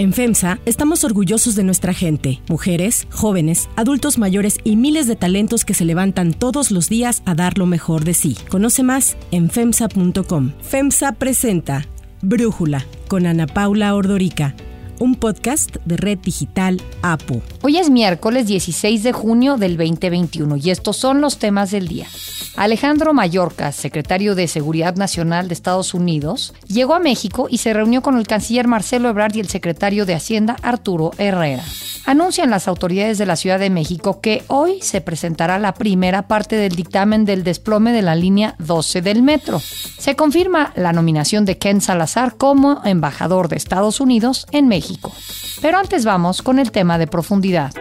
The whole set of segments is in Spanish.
En FEMSA estamos orgullosos de nuestra gente, mujeres, jóvenes, adultos mayores y miles de talentos que se levantan todos los días a dar lo mejor de sí. Conoce más en FEMSA.com. FEMSA presenta Brújula con Ana Paula Ordorica un podcast de Red Digital APU. Hoy es miércoles 16 de junio del 2021 y estos son los temas del día. Alejandro Mayorkas, secretario de Seguridad Nacional de Estados Unidos, llegó a México y se reunió con el canciller Marcelo Ebrard y el secretario de Hacienda Arturo Herrera. Anuncian las autoridades de la Ciudad de México que hoy se presentará la primera parte del dictamen del desplome de la línea 12 del metro. Se confirma la nominación de Ken Salazar como embajador de Estados Unidos en México. Pero antes vamos con el tema de profundidad.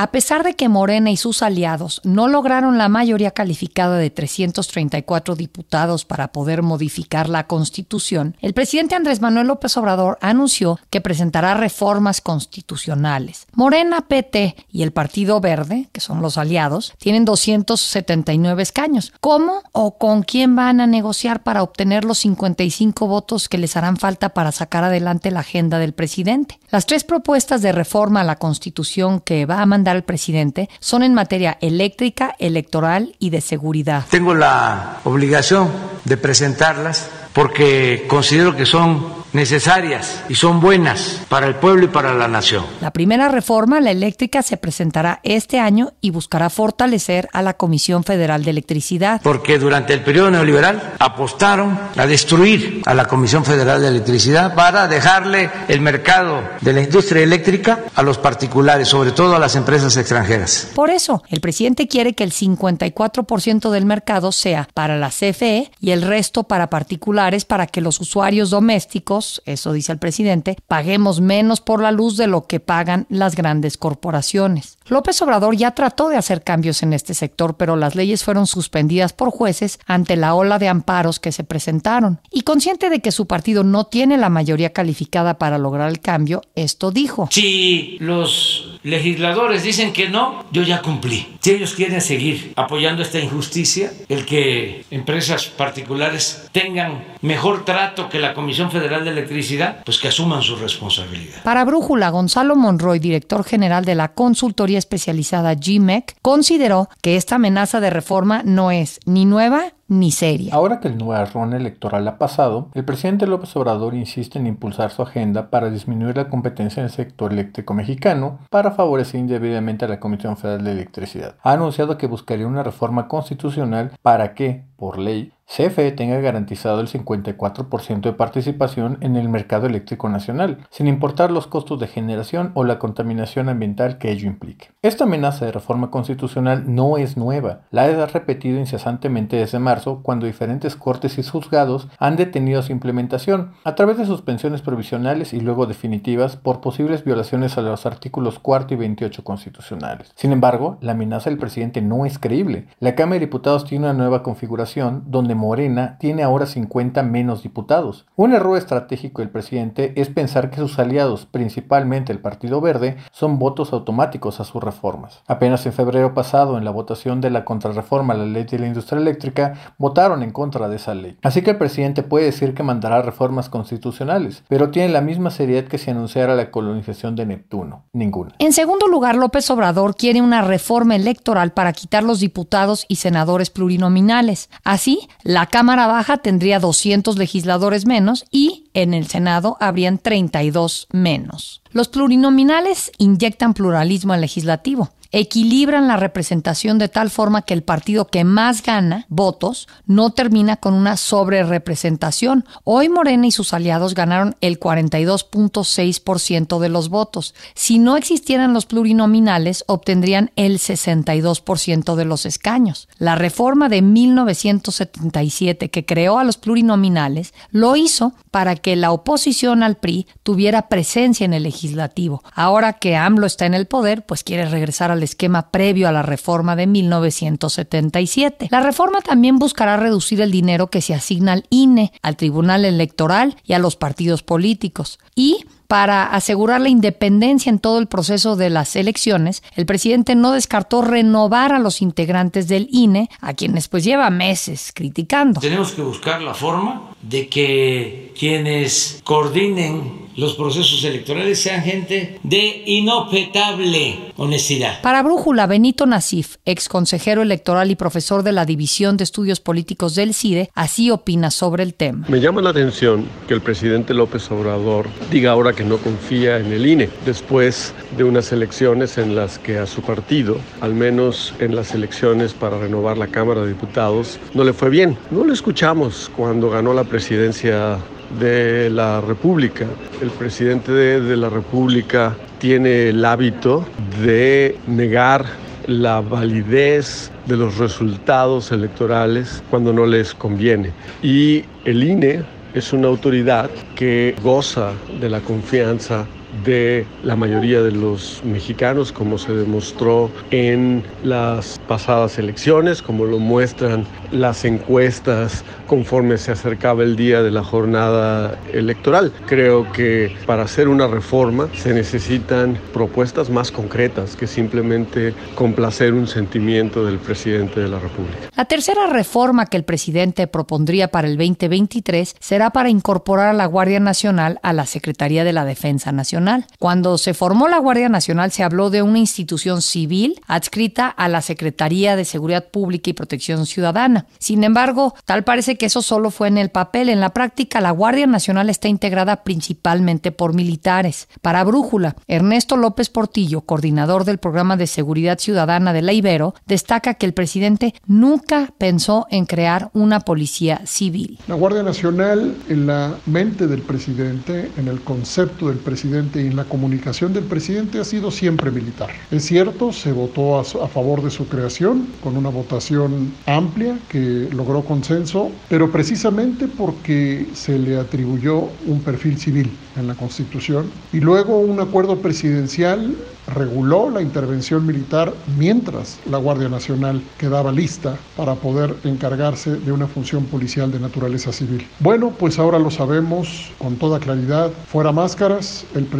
A pesar de que Morena y sus aliados no lograron la mayoría calificada de 334 diputados para poder modificar la Constitución, el presidente Andrés Manuel López Obrador anunció que presentará reformas constitucionales. Morena, PT y el Partido Verde, que son los aliados, tienen 279 escaños. ¿Cómo o con quién van a negociar para obtener los 55 votos que les harán falta para sacar adelante la agenda del presidente? Las tres propuestas de reforma a la Constitución que va a mandar al presidente son en materia eléctrica, electoral y de seguridad. Tengo la obligación de presentarlas porque considero que son necesarias y son buenas para el pueblo y para la nación. La primera reforma, la eléctrica, se presentará este año y buscará fortalecer a la Comisión Federal de Electricidad. Porque durante el periodo neoliberal apostaron a destruir a la Comisión Federal de Electricidad para dejarle el mercado de la industria eléctrica a los particulares, sobre todo a las empresas extranjeras. Por eso, el presidente quiere que el 54% del mercado sea para la CFE y el resto para particulares para que los usuarios domésticos eso dice el presidente, paguemos menos por la luz de lo que pagan las grandes corporaciones. López Obrador ya trató de hacer cambios en este sector, pero las leyes fueron suspendidas por jueces ante la ola de amparos que se presentaron. Y consciente de que su partido no tiene la mayoría calificada para lograr el cambio, esto dijo. Si los legisladores dicen que no, yo ya cumplí. Si ellos quieren seguir apoyando esta injusticia, el que empresas particulares tengan mejor trato que la Comisión Federal de Electricidad, pues que asuman su responsabilidad. Para Brújula, Gonzalo Monroy, director general de la consultoría especializada GMEC, consideró que esta amenaza de reforma no es ni nueva ni seria. Ahora que el nubarrón electoral ha pasado, el presidente López Obrador insiste en impulsar su agenda para disminuir la competencia en el sector eléctrico mexicano para favorecer indebidamente a la Comisión Federal de Electricidad. Ha anunciado que buscaría una reforma constitucional para que, por ley, CFE tenga garantizado el 54% de participación en el mercado eléctrico nacional, sin importar los costos de generación o la contaminación ambiental que ello implique. Esta amenaza de reforma constitucional no es nueva, la ha repetido incesantemente desde marzo cuando diferentes cortes y juzgados han detenido su implementación a través de suspensiones provisionales y luego definitivas por posibles violaciones a los artículos 4 y 28 constitucionales. Sin embargo, la amenaza del presidente no es creíble. La Cámara de Diputados tiene una nueva configuración donde Morena tiene ahora 50 menos diputados. Un error estratégico del presidente es pensar que sus aliados, principalmente el Partido Verde, son votos automáticos a sus reformas. Apenas en febrero pasado, en la votación de la contrarreforma a la ley de la industria eléctrica, votaron en contra de esa ley. Así que el presidente puede decir que mandará reformas constitucionales, pero tiene la misma seriedad que si anunciara la colonización de Neptuno. Ninguna. En segundo lugar, López Obrador quiere una reforma electoral para quitar los diputados y senadores plurinominales. Así, la Cámara Baja tendría 200 legisladores menos y en el Senado habrían 32 menos. Los plurinominales inyectan pluralismo al legislativo equilibran la representación de tal forma que el partido que más gana votos no termina con una sobrerepresentación. Hoy Morena y sus aliados ganaron el 42.6% de los votos. Si no existieran los plurinominales, obtendrían el 62% de los escaños. La reforma de 1977 que creó a los plurinominales lo hizo para que la oposición al PRI tuviera presencia en el legislativo. Ahora que AMLO está en el poder, pues quiere regresar al esquema previo a la reforma de 1977. La reforma también buscará reducir el dinero que se asigna al INE, al Tribunal Electoral y a los partidos políticos. Y para asegurar la independencia en todo el proceso de las elecciones, el presidente no descartó renovar a los integrantes del INE, a quienes pues lleva meses criticando. Tenemos que buscar la forma de que quienes coordinen los procesos electorales sean gente de inobjetable honestidad. Para Brújula, Benito Nasif, ex consejero electoral y profesor de la División de Estudios Políticos del CIDE, así opina sobre el tema. Me llama la atención que el presidente López Obrador diga ahora que no confía en el INE, después de unas elecciones en las que a su partido, al menos en las elecciones para renovar la Cámara de Diputados, no le fue bien. No lo escuchamos cuando ganó la presidencia de la República. El presidente de, la República tiene el hábito de negar la validez de los resultados electorales cuando no les conviene. Y el INE es una autoridad que goza de la confianza de la mayoría de los mexicanos, como se demostró en las pasadas elecciones, como lo muestran las encuestas conforme se acercaba el día de la jornada electoral. Creo que para hacer una reforma se necesitan propuestas más concretas que simplemente complacer un sentimiento del presidente de la República. La tercera reforma que el presidente propondría para el 2023 será para incorporar a la Guardia Nacional a la Secretaría de la Defensa Nacional. Cuando se formó la Guardia Nacional se habló de una institución civil adscrita a la Secretaría de Seguridad Pública y Protección Ciudadana. Sin embargo, tal parece que eso solo fue en el papel. En la práctica, la Guardia Nacional está integrada principalmente por militares. Para Brújula, Ernesto López Portillo, coordinador del programa de seguridad ciudadana de la Ibero, destaca que el presidente nunca pensó en crear una policía civil. La Guardia Nacional, en la mente del presidente, en el concepto del presidente y en la comunicación del presidente, ha sido siempre militar. Es cierto, se votó a, a favor de su creación con una votación amplia que logró consenso, pero precisamente porque se le atribuyó un perfil civil en la Constitución y luego un acuerdo presidencial reguló la intervención militar mientras la Guardia Nacional quedaba lista para poder encargarse de una función policial de naturaleza civil. Bueno, pues ahora lo sabemos con toda claridad. Fuera máscaras, el presidente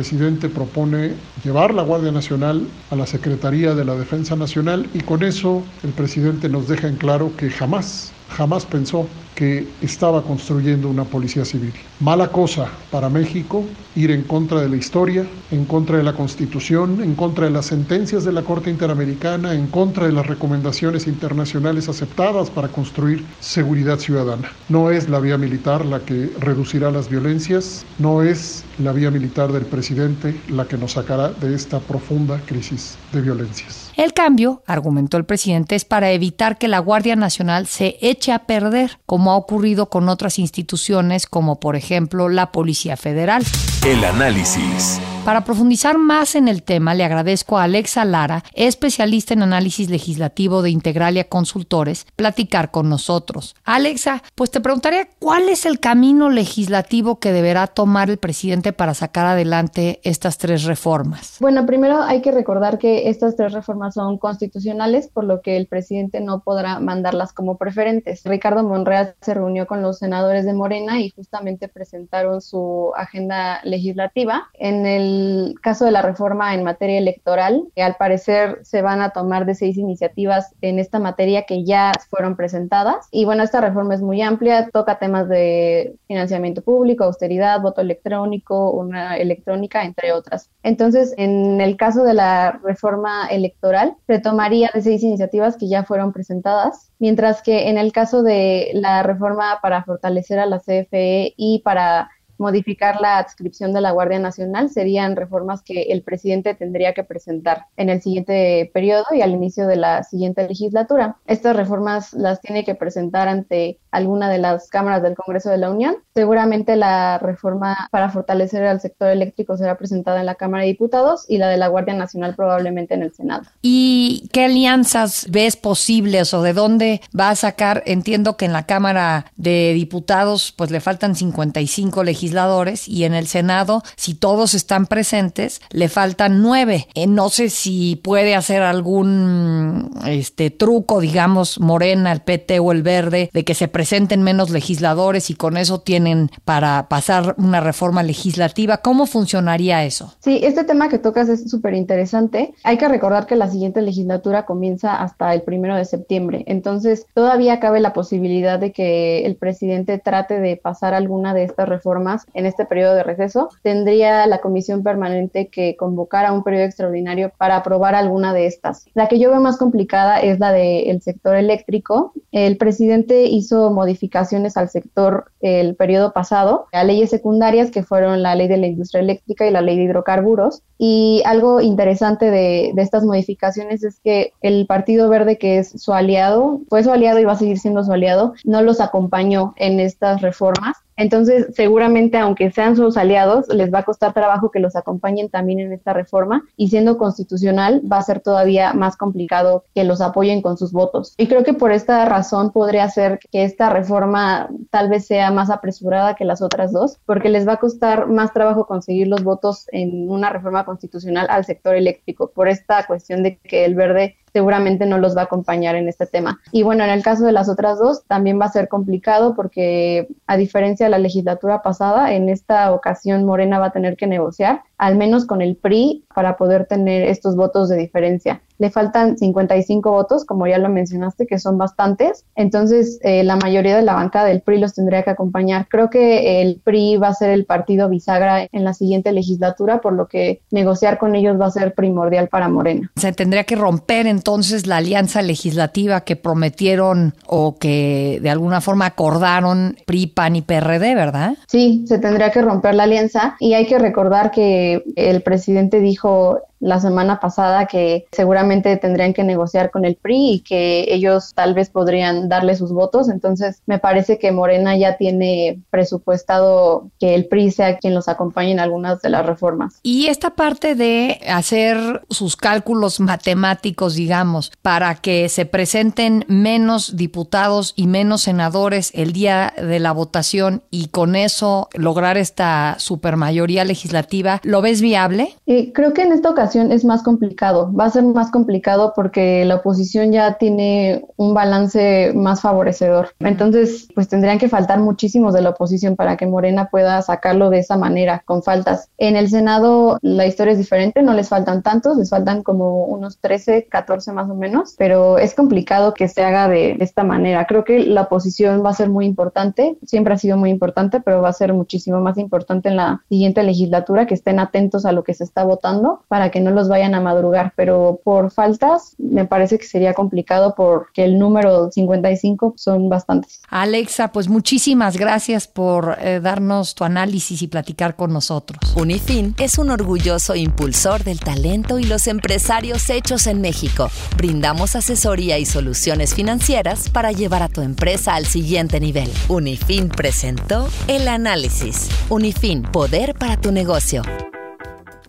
propone llevar la Guardia Nacional a la Secretaría de la Defensa Nacional y con eso el presidente nos deja en claro que jamás jamás pensó que estaba construyendo una policía civil. Mala cosa para México ir en contra de la historia, en contra de la Constitución, en contra de las sentencias de la Corte Interamericana, en contra de las recomendaciones internacionales aceptadas para construir seguridad ciudadana. No es la vía militar la que reducirá las violencias, no es la vía militar del presidente la que nos sacará de esta profunda crisis de violencias. El cambio, argumentó el presidente, es para evitar que la Guardia Nacional se eche a perder, como ha ocurrido con otras instituciones como por ejemplo la Policía Federal. El análisis. Para profundizar más en el tema, le agradezco a Alexa Lara, especialista en análisis legislativo de Integralia Consultores, platicar con nosotros. Alexa, pues te preguntaría cuál es el camino legislativo que deberá tomar el presidente para sacar adelante estas tres reformas. Bueno, primero hay que recordar que estas tres reformas son constitucionales, por lo que el presidente no podrá mandarlas como preferentes. Ricardo Monreal se reunió con los senadores de Morena y justamente presentaron su agenda legislativa. En el caso de la reforma en materia electoral, que al parecer se van a tomar de seis iniciativas en esta materia que ya fueron presentadas. Y bueno, esta reforma es muy amplia, toca temas de financiamiento público, austeridad, voto electrónico, una electrónica, entre otras. Entonces, en el caso de la reforma electoral, se tomaría de seis iniciativas que ya fueron presentadas, mientras que en el caso de la reforma para fortalecer a la CFE y para modificar la adscripción de la Guardia Nacional serían reformas que el presidente tendría que presentar en el siguiente periodo y al inicio de la siguiente legislatura. Estas reformas las tiene que presentar ante alguna de las cámaras del Congreso de la Unión. Seguramente la reforma para fortalecer al sector eléctrico será presentada en la Cámara de Diputados y la de la Guardia Nacional probablemente en el Senado. ¿Y qué alianzas ves posibles o de dónde va a sacar? Entiendo que en la Cámara de Diputados pues le faltan 55 legisladores y en el Senado, si todos están presentes, le faltan nueve. Eh, no sé si puede hacer algún este truco, digamos, Morena, el PT o el Verde, de que se presenten menos legisladores y con eso tienen para pasar una reforma legislativa. ¿Cómo funcionaría eso? Sí, este tema que tocas es súper interesante. Hay que recordar que la siguiente legislatura comienza hasta el primero de septiembre. Entonces, todavía cabe la posibilidad de que el presidente trate de pasar alguna de estas reformas en este periodo de receso. Tendría la comisión permanente que convocar a un periodo extraordinario para aprobar alguna de estas. La que yo veo más complicada es la del sector eléctrico. El presidente hizo modificaciones al sector el periodo pasado a leyes secundarias que fueron la ley de la industria eléctrica y la ley de hidrocarburos. Y algo interesante de, de estas modificaciones es que el Partido Verde, que es su aliado, fue su aliado y va a seguir siendo su aliado, no los acompañó en estas reformas entonces, seguramente, aunque sean sus aliados, les va a costar trabajo que los acompañen también en esta reforma y siendo constitucional va a ser todavía más complicado que los apoyen con sus votos. Y creo que por esta razón podría ser que esta reforma tal vez sea más apresurada que las otras dos, porque les va a costar más trabajo conseguir los votos en una reforma constitucional al sector eléctrico por esta cuestión de que el verde seguramente no los va a acompañar en este tema. Y bueno, en el caso de las otras dos también va a ser complicado porque a diferencia de la legislatura pasada, en esta ocasión Morena va a tener que negociar, al menos con el PRI, para poder tener estos votos de diferencia le faltan 55 votos, como ya lo mencionaste, que son bastantes. Entonces, eh, la mayoría de la banca del PRI los tendría que acompañar. Creo que el PRI va a ser el partido bisagra en la siguiente legislatura, por lo que negociar con ellos va a ser primordial para Morena. Se tendría que romper entonces la alianza legislativa que prometieron o que de alguna forma acordaron PRI, PAN y PRD, ¿verdad? Sí, se tendría que romper la alianza y hay que recordar que el presidente dijo la semana pasada que seguramente tendrían que negociar con el PRI y que ellos tal vez podrían darle sus votos. Entonces, me parece que Morena ya tiene presupuestado que el PRI sea quien los acompañe en algunas de las reformas. Y esta parte de hacer sus cálculos matemáticos, digamos, para que se presenten menos diputados y menos senadores el día de la votación y con eso lograr esta supermayoría legislativa, ¿lo ves viable? Eh, creo que en esta ocasión es más complicado. Va a ser más complicado porque la oposición ya tiene un balance más favorecedor. Entonces, pues tendrían que faltar muchísimos de la oposición para que Morena pueda sacarlo de esa manera, con faltas. En el Senado la historia es diferente, no les faltan tantos, les faltan como unos 13, 14 más o menos, pero es complicado que se haga de esta manera. Creo que la oposición va a ser muy importante, siempre ha sido muy importante, pero va a ser muchísimo más importante en la siguiente legislatura, que estén atentos a lo que se está votando para que no los vayan a madrugar, pero por faltas me parece que sería complicado porque el número 55 son bastantes. Alexa, pues muchísimas gracias por eh, darnos tu análisis y platicar con nosotros. Unifin es un orgulloso impulsor del talento y los empresarios hechos en México. Brindamos asesoría y soluciones financieras para llevar a tu empresa al siguiente nivel. Unifin presentó el análisis. Unifin, poder para tu negocio.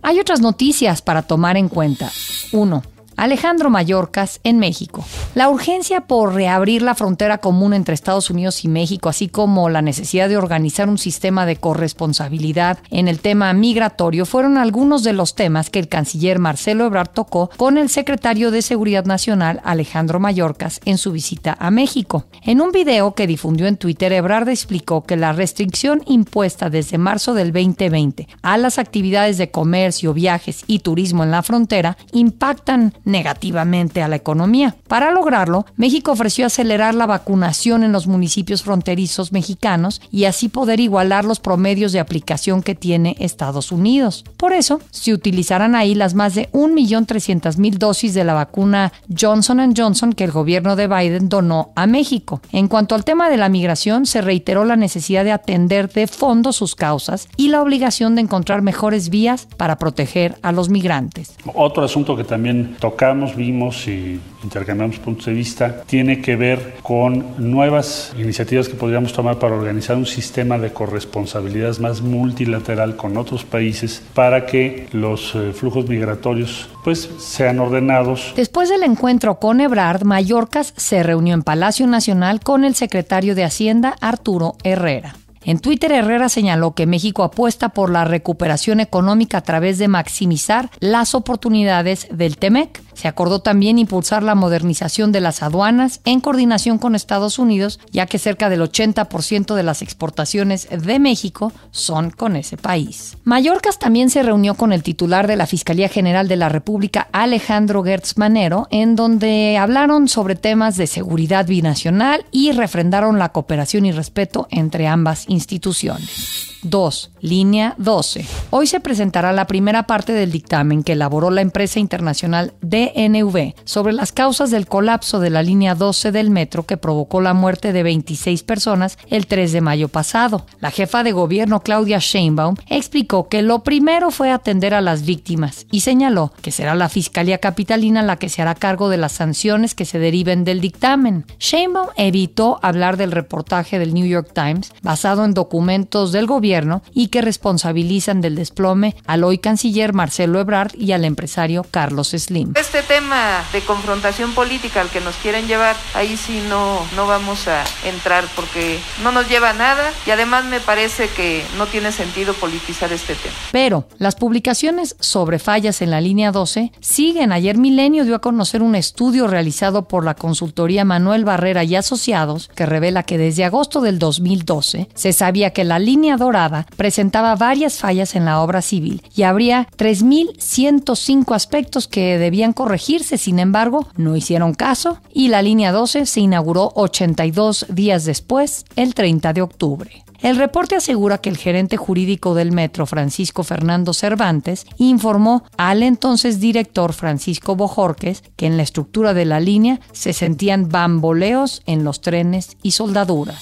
Hay otras noticias para tomar en cuenta. 1. Alejandro Mayorkas en México. La urgencia por reabrir la frontera común entre Estados Unidos y México, así como la necesidad de organizar un sistema de corresponsabilidad en el tema migratorio, fueron algunos de los temas que el canciller Marcelo Ebrard tocó con el secretario de Seguridad Nacional Alejandro Mayorkas en su visita a México. En un video que difundió en Twitter, Ebrard explicó que la restricción impuesta desde marzo del 2020 a las actividades de comercio, viajes y turismo en la frontera impactan negativamente a la economía. Para lograrlo, México ofreció acelerar la vacunación en los municipios fronterizos mexicanos y así poder igualar los promedios de aplicación que tiene Estados Unidos. Por eso, se utilizarán ahí las más de 1.300.000 dosis de la vacuna Johnson Johnson que el gobierno de Biden donó a México. En cuanto al tema de la migración, se reiteró la necesidad de atender de fondo sus causas y la obligación de encontrar mejores vías para proteger a los migrantes. Otro asunto que también toca vimos y intercambiamos puntos de vista, tiene que ver con nuevas iniciativas que podríamos tomar para organizar un sistema de corresponsabilidades más multilateral con otros países para que los eh, flujos migratorios pues sean ordenados. Después del encuentro con Ebrard, Mallorcas se reunió en Palacio Nacional con el secretario de Hacienda Arturo Herrera. En Twitter, Herrera señaló que México apuesta por la recuperación económica a través de maximizar las oportunidades del TEMEC Se acordó también impulsar la modernización de las aduanas en coordinación con Estados Unidos, ya que cerca del 80% de las exportaciones de México son con ese país. Mallorcas también se reunió con el titular de la Fiscalía General de la República, Alejandro Gertz Manero, en donde hablaron sobre temas de seguridad binacional y refrendaron la cooperación y respeto entre ambas instituciones. 2. Línea 12. Hoy se presentará la primera parte del dictamen que elaboró la empresa internacional DNV sobre las causas del colapso de la línea 12 del metro que provocó la muerte de 26 personas el 3 de mayo pasado. La jefa de gobierno Claudia Sheinbaum explicó que lo primero fue atender a las víctimas y señaló que será la Fiscalía Capitalina la que se hará cargo de las sanciones que se deriven del dictamen. Sheinbaum evitó hablar del reportaje del New York Times basado en documentos del gobierno y que responsabilizan del desplome al hoy canciller Marcelo Ebrard y al empresario Carlos Slim. Este tema de confrontación política al que nos quieren llevar, ahí sí no, no vamos a entrar porque no nos lleva a nada y además me parece que no tiene sentido politizar este tema. Pero las publicaciones sobre fallas en la línea 12 siguen. Ayer Milenio dio a conocer un estudio realizado por la consultoría Manuel Barrera y Asociados que revela que desde agosto del 2012 se sabía que la línea dorada presentaba varias fallas en la obra civil y habría 3.105 aspectos que debían corregirse, sin embargo, no hicieron caso y la línea 12 se inauguró 82 días después, el 30 de octubre. El reporte asegura que el gerente jurídico del metro, Francisco Fernando Cervantes, informó al entonces director Francisco Bojorques que en la estructura de la línea se sentían bamboleos en los trenes y soldaduras.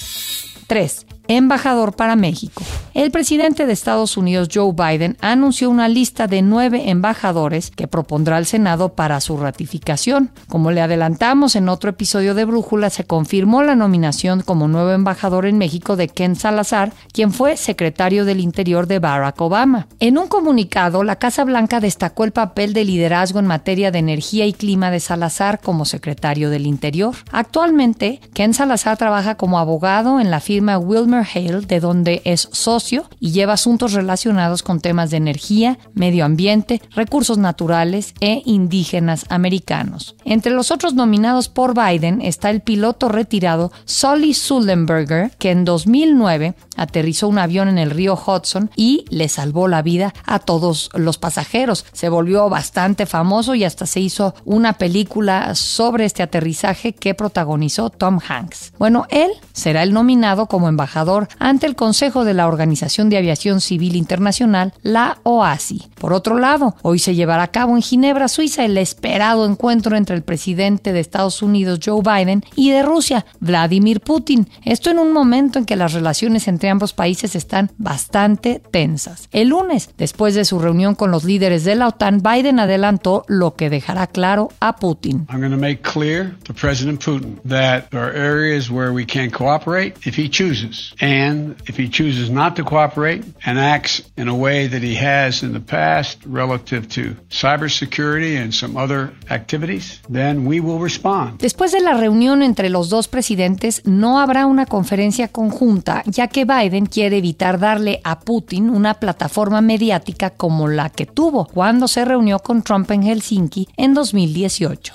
3 embajador para México. El presidente de Estados Unidos, Joe Biden, anunció una lista de nueve embajadores que propondrá al Senado para su ratificación. Como le adelantamos en otro episodio de Brújula, se confirmó la nominación como nuevo embajador en México de Ken Salazar, quien fue secretario del Interior de Barack Obama. En un comunicado, la Casa Blanca destacó el papel de liderazgo en materia de energía y clima de Salazar como secretario del Interior. Actualmente, Ken Salazar trabaja como abogado en la firma Wilmer Hale, de donde es socio y lleva asuntos relacionados con temas de energía, medio ambiente, recursos naturales e indígenas americanos. Entre los otros nominados por Biden está el piloto retirado Sully Sullenberger, que en 2009 aterrizó un avión en el río Hudson y le salvó la vida a todos los pasajeros. Se volvió bastante famoso y hasta se hizo una película sobre este aterrizaje que protagonizó Tom Hanks. Bueno, él será el nominado como embajador ante el Consejo de la Organización de Aviación Civil Internacional, la OASI. Por otro lado, hoy se llevará a cabo en Ginebra, Suiza, el esperado encuentro entre el presidente de Estados Unidos, Joe Biden, y de Rusia, Vladimir Putin. Esto en un momento en que las relaciones entre ambos países están bastante tensas. El lunes, después de su reunión con los líderes de la OTAN, Biden adelantó lo que dejará claro a Putin. I'm going to make clear to President Putin that there are areas where we can cooperate if he chooses. And if he chooses not to cooperate and acts in a way that he has in the past relative to cybersecurity and some other activities, then we will respond. Después de la reunión entre los dos presidentes, no habrá una conferencia conjunta, ya que Biden quiere evitar darle a Putin una plataforma mediática como la que tuvo cuando se reunió con Trump en Helsinki en 2018.